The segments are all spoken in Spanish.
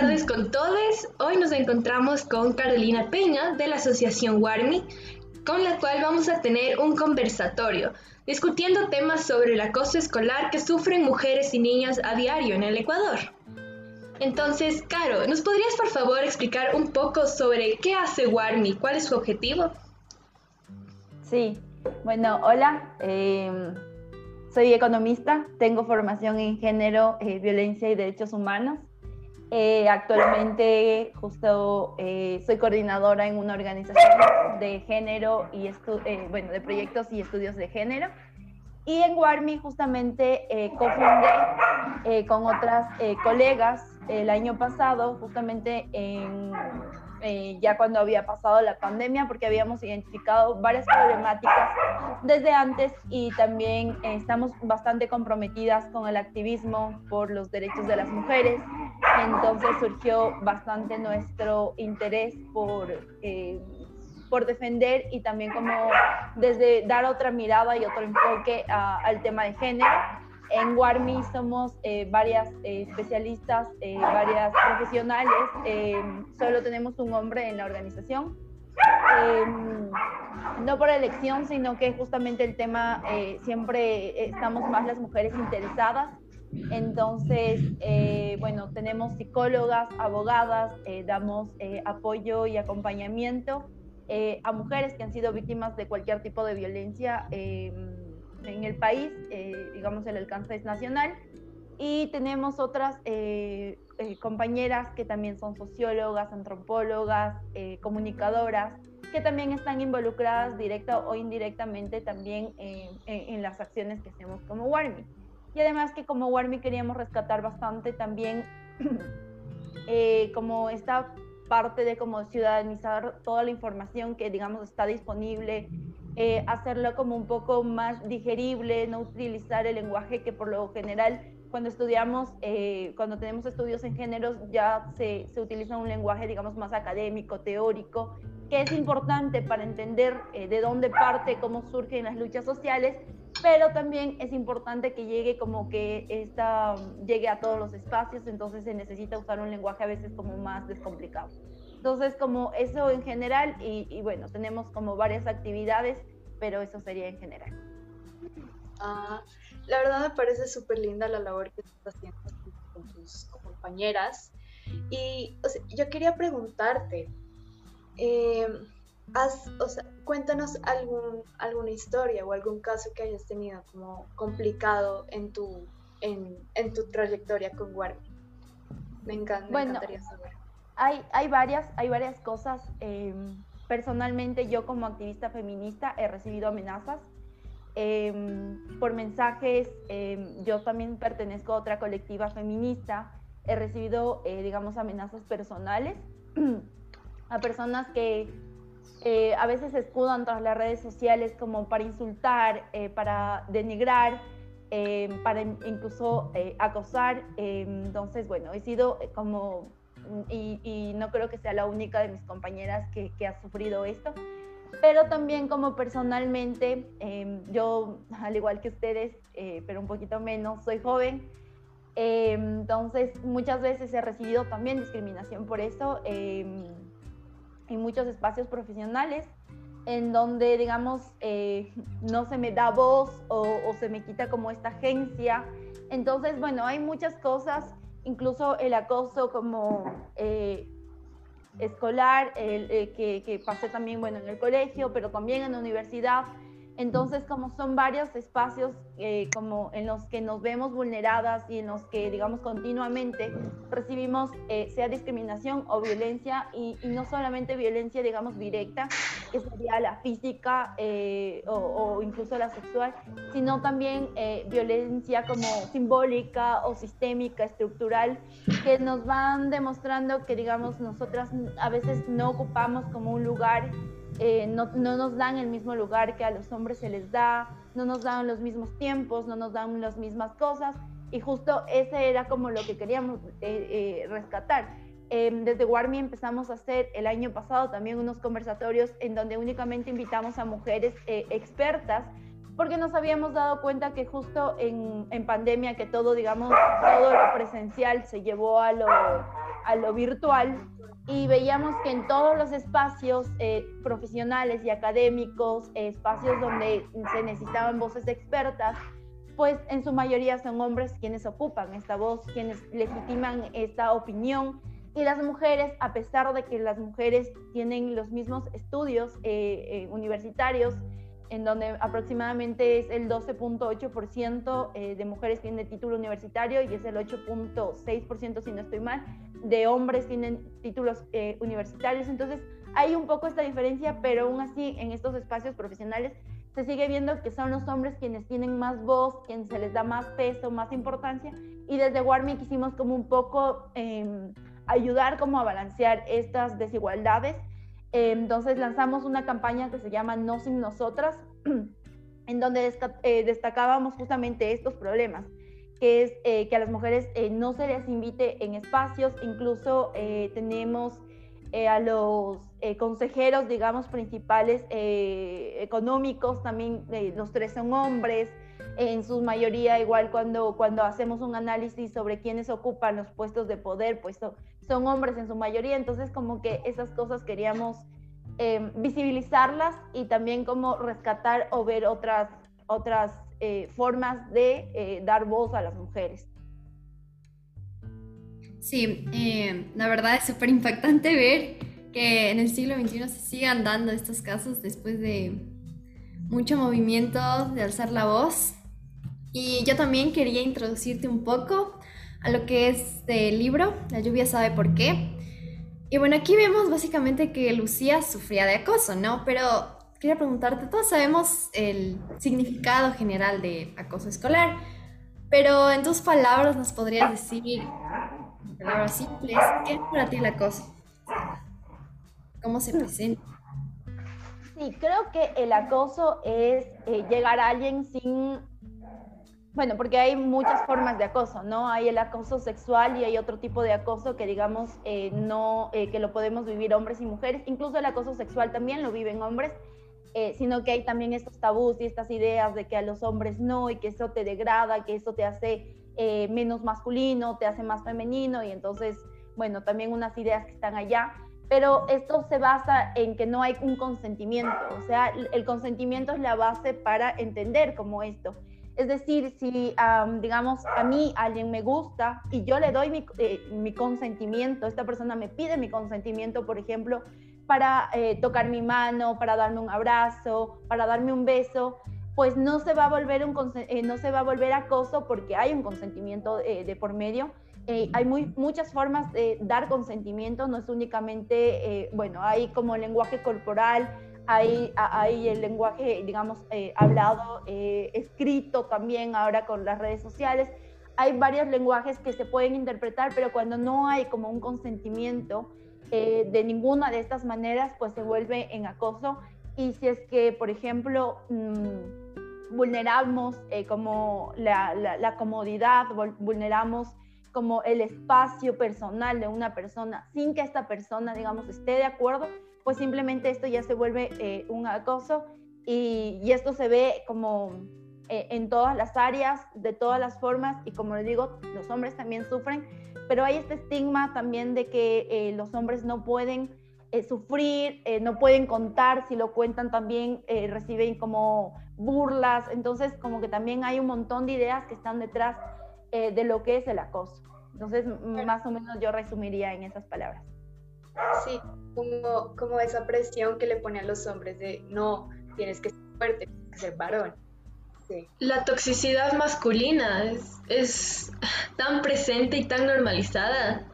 tardes con todos. Hoy nos encontramos con Carolina Peña de la Asociación Warmi, con la cual vamos a tener un conversatorio discutiendo temas sobre el acoso escolar que sufren mujeres y niñas a diario en el Ecuador. Entonces, Caro, ¿nos podrías por favor explicar un poco sobre qué hace Warmi? ¿Cuál es su objetivo? Sí, bueno, hola. Em, soy economista, tengo formación en género, eh, violencia y derechos humanos. Eh, actualmente justo eh, soy coordinadora en una organización de género y eh, bueno, de proyectos y estudios de género. Y en Warmi justamente cofundé con otras colegas el año pasado, justamente en eh, ya cuando había pasado la pandemia, porque habíamos identificado varias problemáticas desde antes y también eh, estamos bastante comprometidas con el activismo por los derechos de las mujeres. Entonces surgió bastante nuestro interés por, eh, por defender y también como desde dar otra mirada y otro enfoque al tema de género en Warmi somos eh, varias eh, especialistas, eh, varias profesionales, solo tenemos un hombre en la organización. no por elección, sino que justamente el tema siempre estamos más las mujeres interesadas. Entonces, bueno, tenemos psicólogas, abogadas, damos apoyo y acompañamiento a mujeres que han sido víctimas de cualquier tipo de violencia en el país, eh, digamos el alcance es nacional, y tenemos otras eh, eh, compañeras que también son sociólogas, antropólogas, comunicadoras, que también están involucradas directa o indirectamente también en, las acciones que hacemos como Warmi. Y además que como Warmi queríamos rescatar bastante también como esta parte de como ciudadanizar toda la información que digamos está disponible eh, hacerlo como un poco más digerible, no utilizar el lenguaje que por lo general cuando estudiamos, eh, cuando tenemos estudios en géneros, ya se, se, utiliza un lenguaje, digamos, más académico, teórico, que es importante para entender eh, de dónde parte, cómo surgen las luchas sociales, pero también es importante que llegue como que esta, llegue a todos los espacios, entonces se necesita usar un lenguaje a veces como más descomplicado. Entonces, como eso en general, y, bueno, tenemos como varias actividades, pero eso sería en general. Ah, la verdad me parece súper linda la labor que estás haciendo con tus compañeras. Y yo quería preguntarte, eh, o sea, cuéntanos algún, alguna historia o algún caso que hayas tenido como complicado en tu, en, en tu trayectoria con Warby. Me, encanta, me encantaría saber hay, varias, hay varias cosas. Em, personalmente yo como activista feminista he recibido amenazas em, por mensajes. Em, yo también pertenezco a otra colectiva feminista. He recibido, eh, digamos, amenazas personales a personas que eh, a veces escudan tras las redes sociales como para insultar, eh, para denigrar, para incluso acosar. entonces, bueno, he sido como y, no creo que sea la única de mis compañeras que, ha sufrido esto, pero también como personalmente, em, yo al igual que ustedes, eh, pero un poquito menos, soy joven, em, entonces muchas veces he recibido también discriminación por eso en muchos espacios profesionales en donde, digamos, eh, no se me da voz o, o, se me quita como esta agencia. Entonces, bueno, hay muchas cosas incluso el acoso como eh, escolar, el, eh, que, que, pasé también bueno, en el colegio, pero también en la universidad. Entonces, como son varios espacios eh, como en los que nos vemos vulneradas y en los que, digamos, continuamente recibimos eh, sea discriminación o violencia, y, no solamente violencia, digamos, directa, que sería la física eh, o, o, incluso la sexual, sino también violencia como simbólica o sistémica, estructural, que nos van demostrando que, digamos, nosotras a veces no ocupamos como un lugar eh, no, nos dan el mismo lugar que a los hombres se les da, no nos dan los mismos tiempos, no nos dan las mismas cosas. Y justo ese era como lo que queríamos eh, eh, rescatar. Em, desde Warmi empezamos a hacer el año pasado también unos conversatorios en donde únicamente invitamos a mujeres expertas porque nos habíamos dado cuenta que justo en, pandemia que todo, digamos, todo lo presencial se llevó a lo virtual y veíamos que en todos los espacios eh, profesionales y académicos, espacios donde se necesitaban voces expertas, pues en su mayoría son hombres quienes ocupan esta voz, quienes legitiman esta opinión. Y las mujeres, a pesar de que las mujeres tienen los mismos estudios eh, eh, universitarios, en donde aproximadamente es el 12.8% eh, de mujeres tienen título universitario y es el 8.6%, si no estoy mal, de hombres tienen títulos universitarios. Entonces, hay un poco esta diferencia, pero aún así en estos espacios profesionales se sigue viendo que son los hombres quienes tienen más voz, quienes se les da más peso, más importancia. Y desde Warmi quisimos como un poco em, ayudar como a balancear estas desigualdades. Entonces lanzamos una campaña que se llama No sin nosotras, en donde eh, destacábamos justamente estos problemas, que es eh, que a las mujeres eh, no se les invite en espacios, incluso tenemos a los consejeros, digamos, principales económicos, también los tres son hombres, en su mayoría igual cuando, cuando hacemos un análisis sobre quiénes ocupan los puestos de poder, pues son, hombres en su mayoría, entonces como que esas cosas queríamos visibilizarlas y también como rescatar o ver otras, otras formas de dar voz a las mujeres. Sí, eh, la verdad es súper impactante ver que en el siglo XXI se sigan dando estos casos después de mucho movimiento de alzar la voz. Y yo también quería introducirte un poco a lo que es el libro, La lluvia sabe por qué. Y bueno, aquí vemos básicamente que Lucía sufría de acoso, ¿no? Pero quería preguntarte, todos sabemos el significado general de acoso escolar, pero en tus palabras nos podrías decir palabras simples, ¿qué es para ti el acoso? ¿Cómo se presenta? Sí, creo que el acoso es eh, llegar a alguien sin, bueno, porque hay muchas formas de acoso, ¿no? Hay el acoso sexual y hay otro tipo de acoso que digamos eh, no, eh, que lo podemos vivir hombres y mujeres, incluso el acoso sexual también lo viven hombres, sino que hay también estos tabús y estas ideas de que a los hombres no y que eso te degrada, que eso te hace eh, menos masculino, te hace más femenino y entonces, bueno, también unas ideas que están allá. Pero esto se basa en que no hay un consentimiento, o sea, el consentimiento es la base para entender como esto. Es decir, si, digamos, a mí alguien me gusta y yo le doy mi, eh, mi, consentimiento, esta persona me pide mi consentimiento, por ejemplo, para eh, tocar mi mano, para darme un abrazo, para darme un beso, pues no se va a volver, un, eh, no se va a volver acoso porque hay un consentimiento de por medio. Hay muchas formas de dar consentimiento, no es únicamente, bueno, hay como lenguaje corporal, hay, el lenguaje, digamos, hablado, escrito también ahora con las redes sociales. Hay varios lenguajes que se pueden interpretar, pero cuando no hay como un consentimiento de ninguna de estas maneras, pues se vuelve en acoso. Y si es que, por ejemplo, mm, vulneramos eh, como la, comodidad, vulneramos como el espacio personal de una persona sin que esta persona, digamos, esté de acuerdo, pues simplemente esto ya se vuelve eh, un acoso y, y, esto se ve como eh, en todas las áreas, de todas las formas y como les digo, los hombres también sufren, pero hay este estigma también de que los hombres no pueden sufrir, no pueden contar, si lo cuentan también reciben como burlas, entonces como que también hay un montón de ideas que están detrás eh, de lo que es el acoso. Entonces, más o menos yo resumiría en esas palabras. Sí, como, como esa presión que le pone a los hombres de no, tienes que ser fuerte, tienes que ser varón. La toxicidad masculina es, es tan presente y tan normalizada.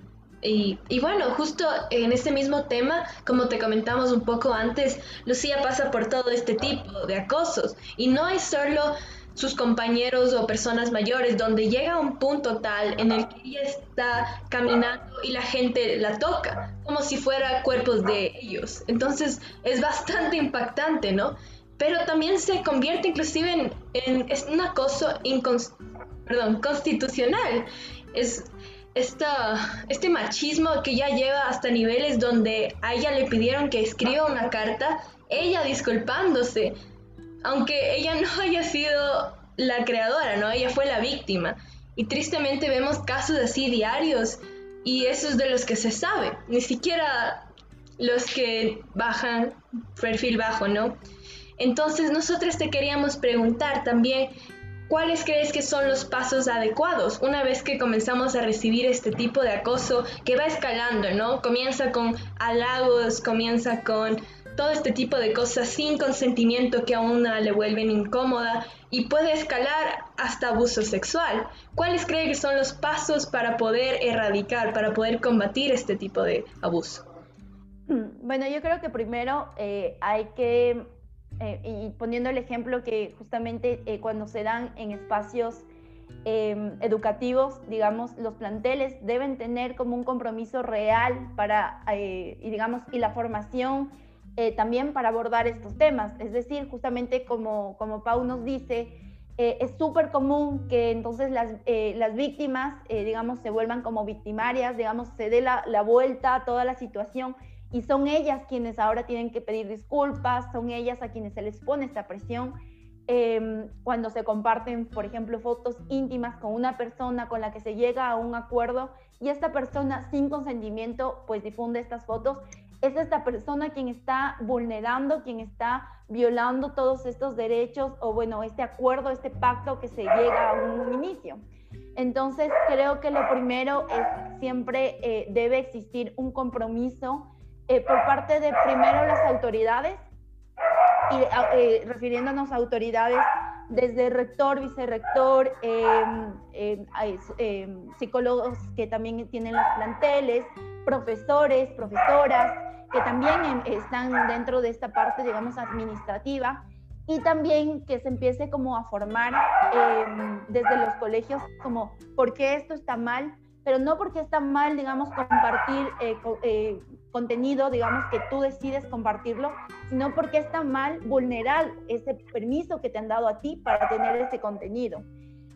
Y, bueno, justo en este mismo tema, como te comentamos un poco antes, Lucía pasa por todo este tipo de acosos. Y no es solo sus compañeros o personas mayores, donde llega un punto tal en el que ella está caminando y la gente la toca, como si fuera cuerpos de ellos. Entonces es bastante impactante, ¿no? Pero también se convierte inclusive en, es un acoso perdón, constitucional. Es, este machismo que ya lleva hasta niveles donde a ella le pidieron que escriba una carta, ella disculpándose, aunque ella no haya sido la creadora, ¿no? Ella fue la víctima. Y tristemente vemos casos así diarios y eso es de los que se sabe, ni siquiera los que bajan perfil bajo, ¿no? Entonces nosotros te queríamos preguntar también ¿Cuáles crees que son los pasos adecuados una vez que comenzamos a recibir este tipo de acoso que va escalando, ¿no? Comienza con halagos, comienza con todo este tipo de cosas sin consentimiento que a una le vuelven incómoda y puede escalar hasta abuso sexual. ¿Cuáles crees que son los pasos para poder erradicar, para poder combatir este tipo de abuso? Bueno, yo creo que primero eh, hay que eh, y poniendo el ejemplo que justamente eh, cuando se dan en espacios em, educativos, digamos, los planteles deben tener como un compromiso real para, eh, y digamos, y la formación también para abordar estos temas. Es decir, justamente como, como Pau nos dice, es súper común que entonces las, las víctimas, digamos, se vuelvan como victimarias, digamos, se dé la, la vuelta a toda la situación y son ellas quienes ahora tienen que pedir disculpas, son ellas a quienes se les pone esta presión em, cuando se comparten, por ejemplo, fotos íntimas con una persona con la que se llega a un acuerdo y esta persona sin consentimiento pues difunde estas fotos. Es esta persona quien está vulnerando, quien está violando todos estos derechos o bueno, este acuerdo, este pacto que se llega a un inicio. Entonces creo que lo primero es siempre eh, debe existir un compromiso eh, por parte de primero las autoridades, y eh, refiriéndonos a autoridades desde rector, vicerrector, em, em, em, psicólogos que también tienen los planteles, profesores, profesoras, que también están dentro de esta parte, digamos, administrativa, y también que se empiece como a formar desde los colegios como por qué esto está mal, pero no porque está mal, digamos, compartir eh, eh, contenido, digamos, que tú decides compartirlo, sino porque está mal vulnerar ese permiso que te han dado a ti para tener ese contenido.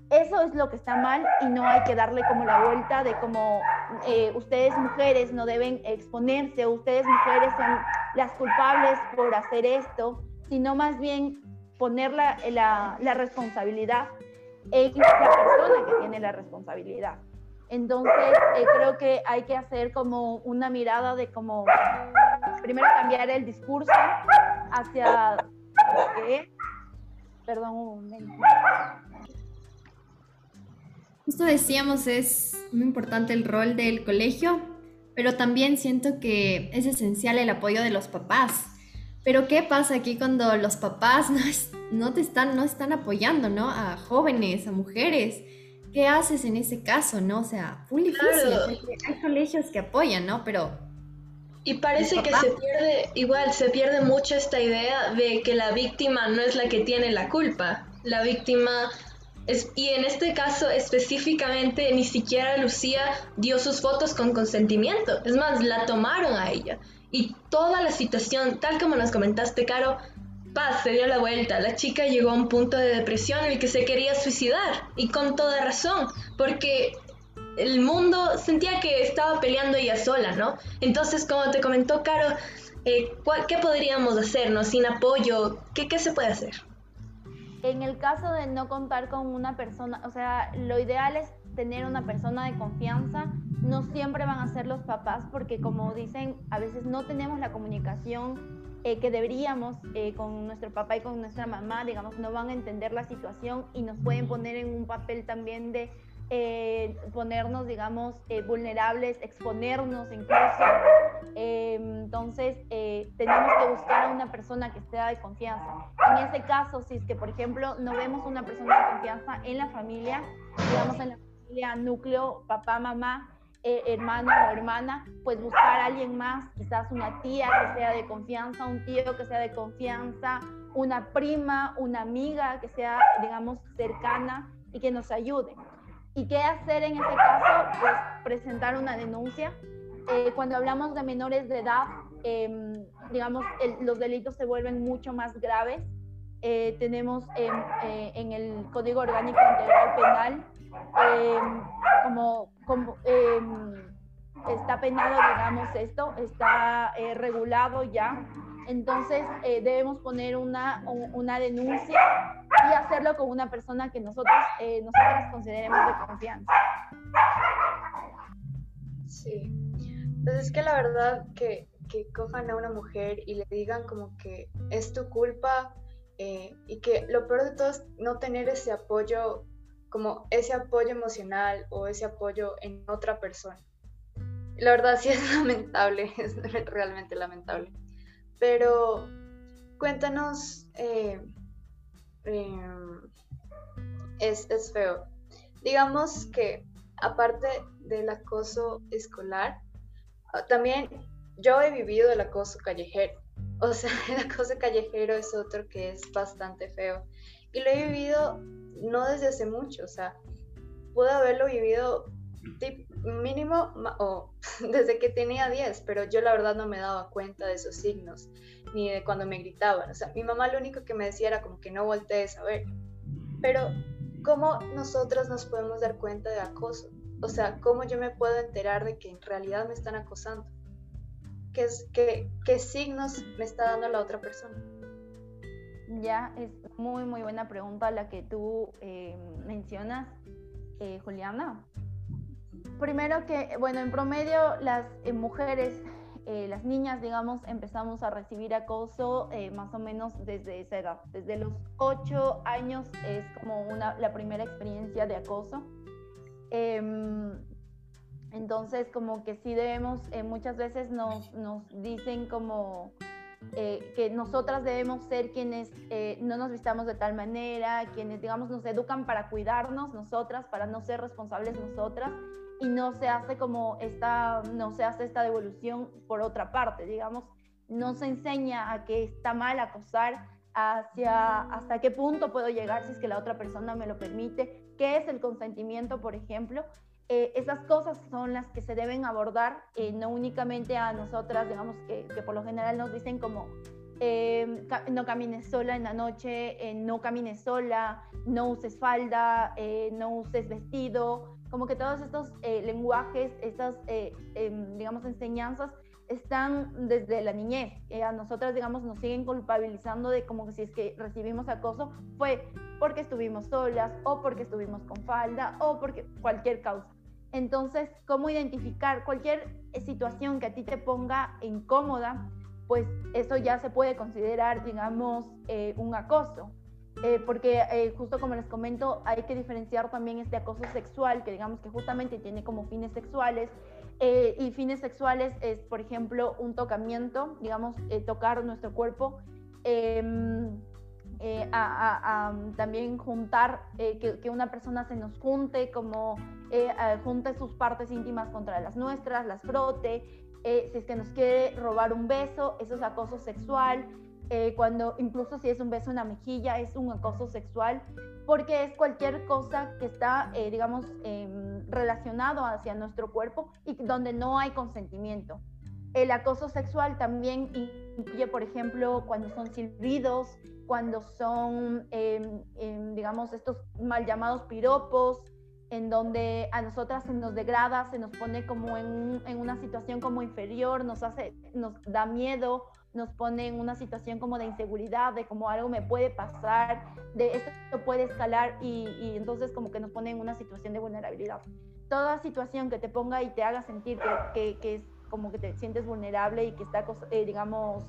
Eso es lo que está mal y no hay que darle como la vuelta de como eh, ustedes mujeres no deben exponerse, ustedes mujeres son las culpables por hacer esto, sino más bien poner la, la, responsabilidad en la persona que tiene la responsabilidad. Entonces, eh, creo que hay que hacer como una mirada de cómo, primero cambiar el discurso hacia perdón un momento. Justo decíamos, es muy importante el rol del colegio, pero también siento que es esencial el apoyo de los papás. Pero ¿qué pasa aquí cuando los papás no, no te están, no están apoyando, ¿no? A jóvenes, a mujeres ¿qué haces en ese caso, no? O sea, muy difícil, porque hay colegios que apoyan, ¿no? Pero... Y parece que se pierde, igual, se pierde mucho esta idea de que la víctima no es la que tiene la culpa. La víctima es, y en este caso específicamente ni siquiera Lucía dio sus fotos con consentimiento. Es más, la tomaron a ella. Y toda la situación, tal como nos comentaste, Caro, Paz se dio la vuelta. La chica llegó a un punto de depresión en el que se quería suicidar. Y con toda razón, porque el mundo sentía que estaba peleando ella sola, ¿no? Entonces, como te comentó Caro, eh, ¿qué podríamos hacernos sin apoyo? ¿Qué, ¿Qué se puede hacer? En el caso de no contar con una persona, o sea, lo ideal es tener una persona de confianza. No siempre van a ser los papás porque como dicen, a veces no tenemos la comunicación eh, que deberíamos eh, con nuestro papá y con nuestra mamá, digamos, no van a entender la situación y nos pueden poner en un papel también de eh, ponernos, digamos, vulnerables, exponernos incluso. entonces, tenemos que buscar a una persona que sea de confianza. En ese caso, si es que, por ejemplo, no vemos una persona de confianza en la familia, digamos, en la familia núcleo, papá, mamá, eh, hermano o hermana, pues buscar a alguien más, quizás una tía que sea de confianza, un tío que sea de confianza, una prima, una amiga que sea, digamos, cercana y que nos ayude. ¿Y qué hacer en ese caso? Pues presentar una denuncia. Eh, cuando hablamos de menores de edad, em, digamos, los delitos se vuelven mucho más graves. Eh, tenemos en el Código Orgánico Integral Penal em, Em, está penado, digamos, esto, está eh, regulado ya. Entonces eh, debemos poner una, una denuncia y hacerlo con una persona que nosotros, eh, nosotros consideremos de confianza. Sí. Pues es que la verdad que, que cojan a una mujer y le digan como que es tu culpa eh, y que lo peor de todo es no tener ese apoyo, como ese apoyo emocional o ese apoyo en otra persona. La verdad sí es lamentable, es realmente lamentable. Pero cuéntanos, eh, em, es, es feo. Digamos que aparte del acoso escolar, ah, también yo he vivido el acoso callejero. O sea, el acoso callejero es otro que es bastante feo. Y lo he vivido no desde hace mucho, o sea, pude haberlo vivido mínimo o desde que tenía 10, pero yo la verdad no me daba cuenta de esos signos, ni de cuando me gritaban. O sea, mi mamá lo único que me decía era como que no voltees a ver. Pero, ¿cómo nosotras nos podemos dar cuenta de acoso? O sea, ¿cómo yo me puedo enterar de que en realidad me están acosando? ¿Qué, es, qué, qué signos me está dando la otra persona? Ya, es muy, muy buena pregunta la que tú eh, mencionas, eh, Juliana. Primero que, bueno, en promedio las eh, mujeres, las niñas, digamos, empezamos a recibir acoso más o menos desde esa edad. Desde los 8 años es como una, la primera experiencia de acoso. Em, entonces, como que sí debemos, eh, muchas veces nos, nos dicen como eh, que nosotras debemos ser quienes eh, no nos vistamos de tal manera, quienes, digamos, nos educan para cuidarnos nosotras, para no ser responsables nosotras, y no se hace como esta, no se hace esta devolución por otra parte, digamos, no se enseña a que está mal acosar, hacia hasta qué punto puedo llegar si es que la otra persona me lo permite, qué es el consentimiento, por ejemplo, eh, esas cosas son las que se deben abordar, eh, no únicamente a nosotras, digamos que, por lo general nos dicen como eh, no camines sola en la noche, no camines sola, no uses falda, no uses vestido, como que todos estos lenguajes, estas, em, digamos, enseñanzas están desde la niñez. a nosotras, digamos, nos siguen culpabilizando de como que si es que recibimos acoso fue porque estuvimos solas o porque estuvimos con falda o porque cualquier causa. Entonces, ¿cómo identificar cualquier eh, situación que a ti te ponga incómoda? Pues eso ya se puede considerar, digamos, eh, un acoso. Eh, porque justo como les comento, hay que diferenciar también este acoso sexual, que digamos que justamente tiene como fines sexuales, y fines sexuales es, por ejemplo, un tocamiento, digamos, tocar nuestro cuerpo, em, a, también juntar, que, que, una persona se nos junte como eh, sus partes íntimas contra las nuestras, las frote, eh, si es que nos quiere robar un beso, eso es acoso sexual, eh, cuando incluso si es un beso en la mejilla es un acoso sexual, porque es cualquier cosa que está, digamos, em, relacionado hacia nuestro cuerpo y donde no hay consentimiento. El acoso sexual también incluye, por ejemplo, cuando son silbidos, cuando son, em, em, digamos, estos mal llamados piropos, en donde a nosotras se nos degrada, se nos pone como en, en, una situación como inferior, nos hace, nos da miedo, nos pone en una situación como de inseguridad, de como algo me puede pasar, de esto puede escalar y, y entonces como que nos pone en una situación de vulnerabilidad. Toda situación que te ponga y te haga sentir que, que, es como que te sientes vulnerable y que está, eh, digamos,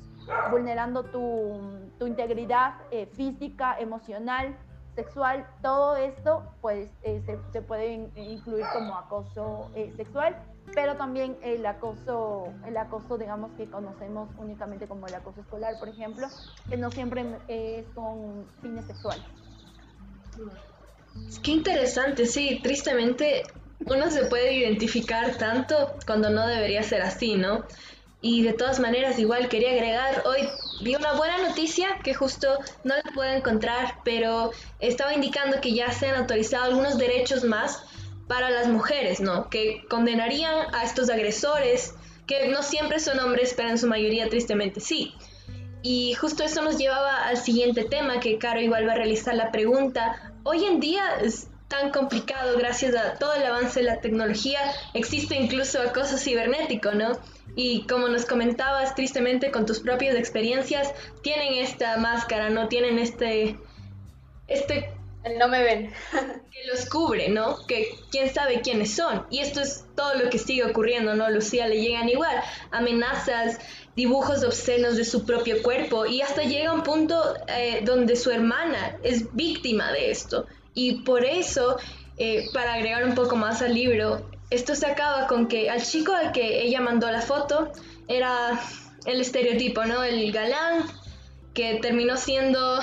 vulnerando tu, tu integridad eh, física, emocional, sexual, todo esto pues eh, se, puede incluir como acoso eh, sexual, pero también el acoso, el acoso digamos que conocemos únicamente como el acoso escolar, por ejemplo, que no siempre es con fines sexuales. Qué interesante, sí, tristemente uno se puede identificar tanto cuando no debería ser así, ¿no? Y de todas maneras, igual quería agregar, hoy vi una buena noticia que justo no la puedo encontrar, pero estaba indicando que ya se han autorizado algunos derechos más para las mujeres, ¿no? Que condenarían a estos agresores, que no siempre son hombres, pero en su mayoría tristemente sí. Y justo eso nos llevaba al siguiente tema, que Caro igual va a realizar la pregunta. Hoy en día es tan complicado gracias a todo el avance de la tecnología, existe incluso acoso cibernético, ¿no? Y como nos comentabas tristemente con tus propias experiencias, tienen esta máscara, no tienen este, este no me ven. que los cubre, ¿no? Que quién sabe quiénes son. Y esto es todo lo que sigue ocurriendo, ¿no? Lucía le llegan igual amenazas, dibujos obscenos de su propio cuerpo y hasta llega un punto eh, donde su hermana es víctima de esto. Y por eso, eh, para agregar un poco más al libro, esto se acaba con que al chico al que ella mandó la foto era el estereotipo, ¿no? El galán que terminó siendo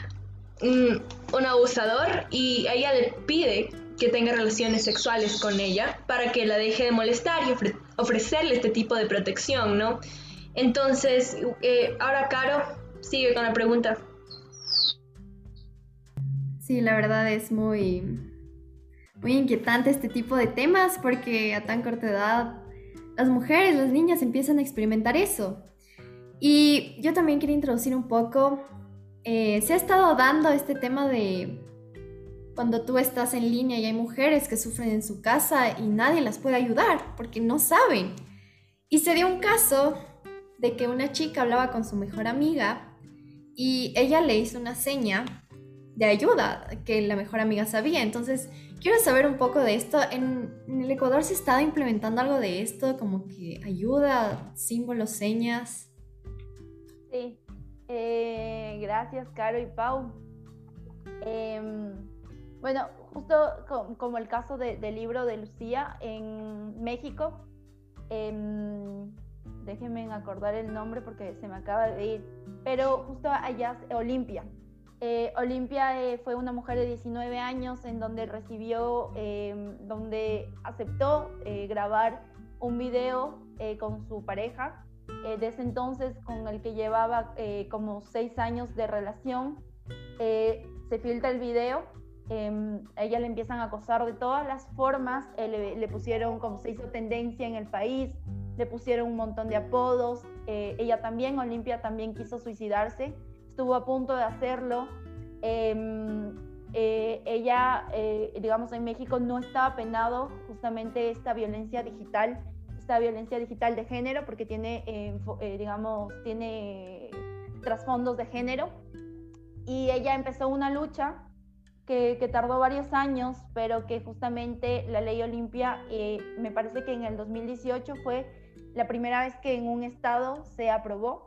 un, abusador y ella le pide que tenga relaciones sexuales con ella para que la deje de molestar y ofrecerle este tipo de protección, ¿no? Entonces, eh, ahora Caro sigue con la pregunta. Sí, la verdad es muy, muy inquietante este tipo de temas porque a tan corta edad las mujeres, las niñas empiezan a experimentar eso. Y yo también quería introducir un poco, eh, se ha estado dando este tema de cuando tú estás en línea y hay mujeres que sufren en su casa y nadie las puede ayudar porque no saben. Y se dio un caso de que una chica hablaba con su mejor amiga y ella le hizo una seña de ayuda que la mejor amiga sabía. Entonces, quiero saber un poco de esto. ¿En, el Ecuador se está implementando algo de esto, como que ayuda, símbolos, señas? Sí, eh, gracias Caro y Pau. Em, bueno, justo como el caso del libro de Lucía en México, em, déjenme acordar el nombre porque se me acaba de ir, pero justo allá, Olimpia. Eh, Olimpia eh, fue una mujer de 19 años en donde recibió, em, donde aceptó grabar un video con su pareja eh, desde entonces con el que llevaba eh, como seis años de relación. Eh, se filtra el video, em, a ella le empiezan a acosar de todas las formas, le, pusieron como se hizo tendencia en el país, le pusieron un montón de apodos, ella también, Olimpia también quiso suicidarse, estuvo a punto de hacerlo. Em, ella, digamos, en México no estaba penado justamente esta violencia digital esta violencia digital de género porque tiene, eh, eh, digamos, tiene trasfondos de género. Y ella empezó una lucha que, que, tardó varios años, pero que justamente la ley Olimpia, eh, me parece que en el 2018 fue la primera vez que en un estado se aprobó,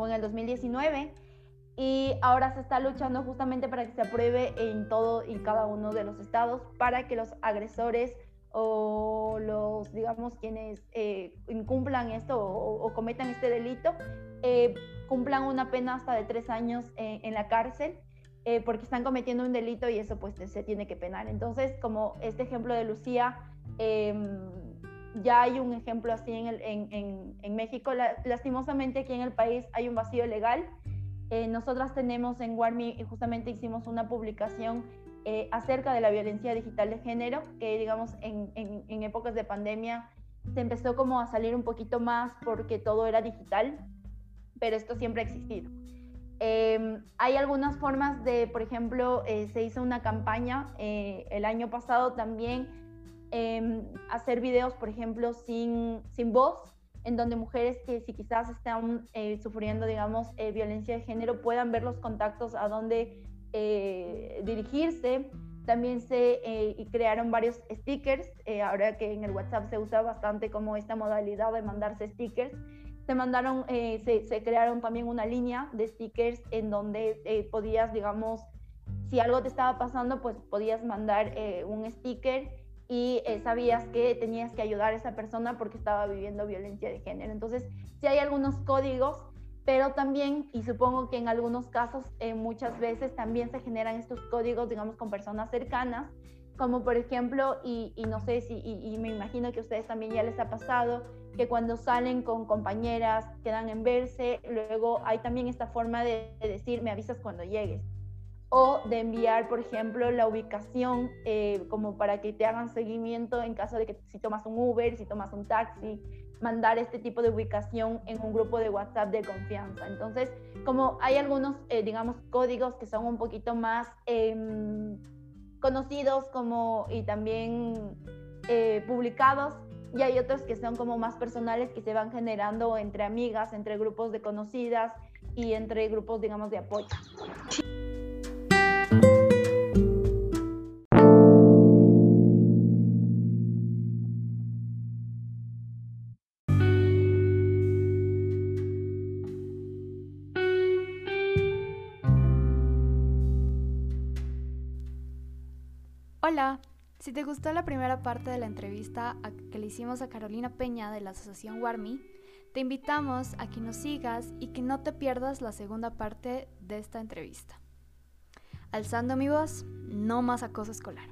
o en el 2019, y ahora se está luchando justamente para que se apruebe en todo y cada uno de los estados, para que los agresores o los, digamos, quienes eh, incumplan esto o, cometan este delito, eh, cumplan una pena hasta de tres años en la cárcel. Eh, porque están cometiendo un delito y eso pues se tiene que penar. Entonces, como este ejemplo de Lucía, em, ya hay un ejemplo así en, en, en, México. lastimosamente aquí en el país hay un vacío legal. nosotras tenemos en Warmi, y justamente hicimos una publicación eh, acerca de la violencia digital de género, que digamos en, en, épocas de pandemia se empezó como a salir un poquito más porque todo era digital, pero esto siempre ha existido. Em, hay algunas formas de, por ejemplo, eh, se hizo una campaña eh, el año pasado también, em, hacer videos, por ejemplo, sin, sin voz, en donde mujeres que si quizás están sufriendo, digamos, violencia de género puedan ver los contactos a donde eh, dirigirse. También se eh, crearon varios stickers, eh, ahora que en el WhatsApp se usa bastante como esta modalidad de mandarse stickers. Se mandaron, se, se, crearon también una línea de stickers en donde podías, digamos, si algo te estaba pasando, pues podías mandar un sticker y sabías que tenías que ayudar a esa persona porque estaba viviendo violencia de género. Entonces, si hay algunos códigos pero también, y supongo que en algunos casos, eh, muchas veces también se generan estos códigos, digamos, con personas cercanas, como por ejemplo, y, no sé si, y, me imagino que a ustedes también ya les ha pasado, que cuando salen con compañeras, quedan en verse, luego hay también esta forma de, decir, me avisas cuando llegues, o de enviar, por ejemplo, la ubicación eh, como para que te hagan seguimiento en caso de que si tomas un Uber, si tomas un taxi, mandar este tipo de ubicación en un grupo de WhatsApp de confianza. Entonces, como hay algunos, eh, digamos, códigos que son un poquito más em, conocidos como y también eh, publicados, y hay otros que son como más personales que se van generando entre amigas, entre grupos de conocidas y entre grupos, digamos, de apoyo. Hola, si te gustó la primera parte de la entrevista que le hicimos a Carolina Peña de la Asociación Warmi, te invitamos a que nos sigas y que no te pierdas la segunda parte de esta entrevista. Alzando mi voz, no más acoso escolar.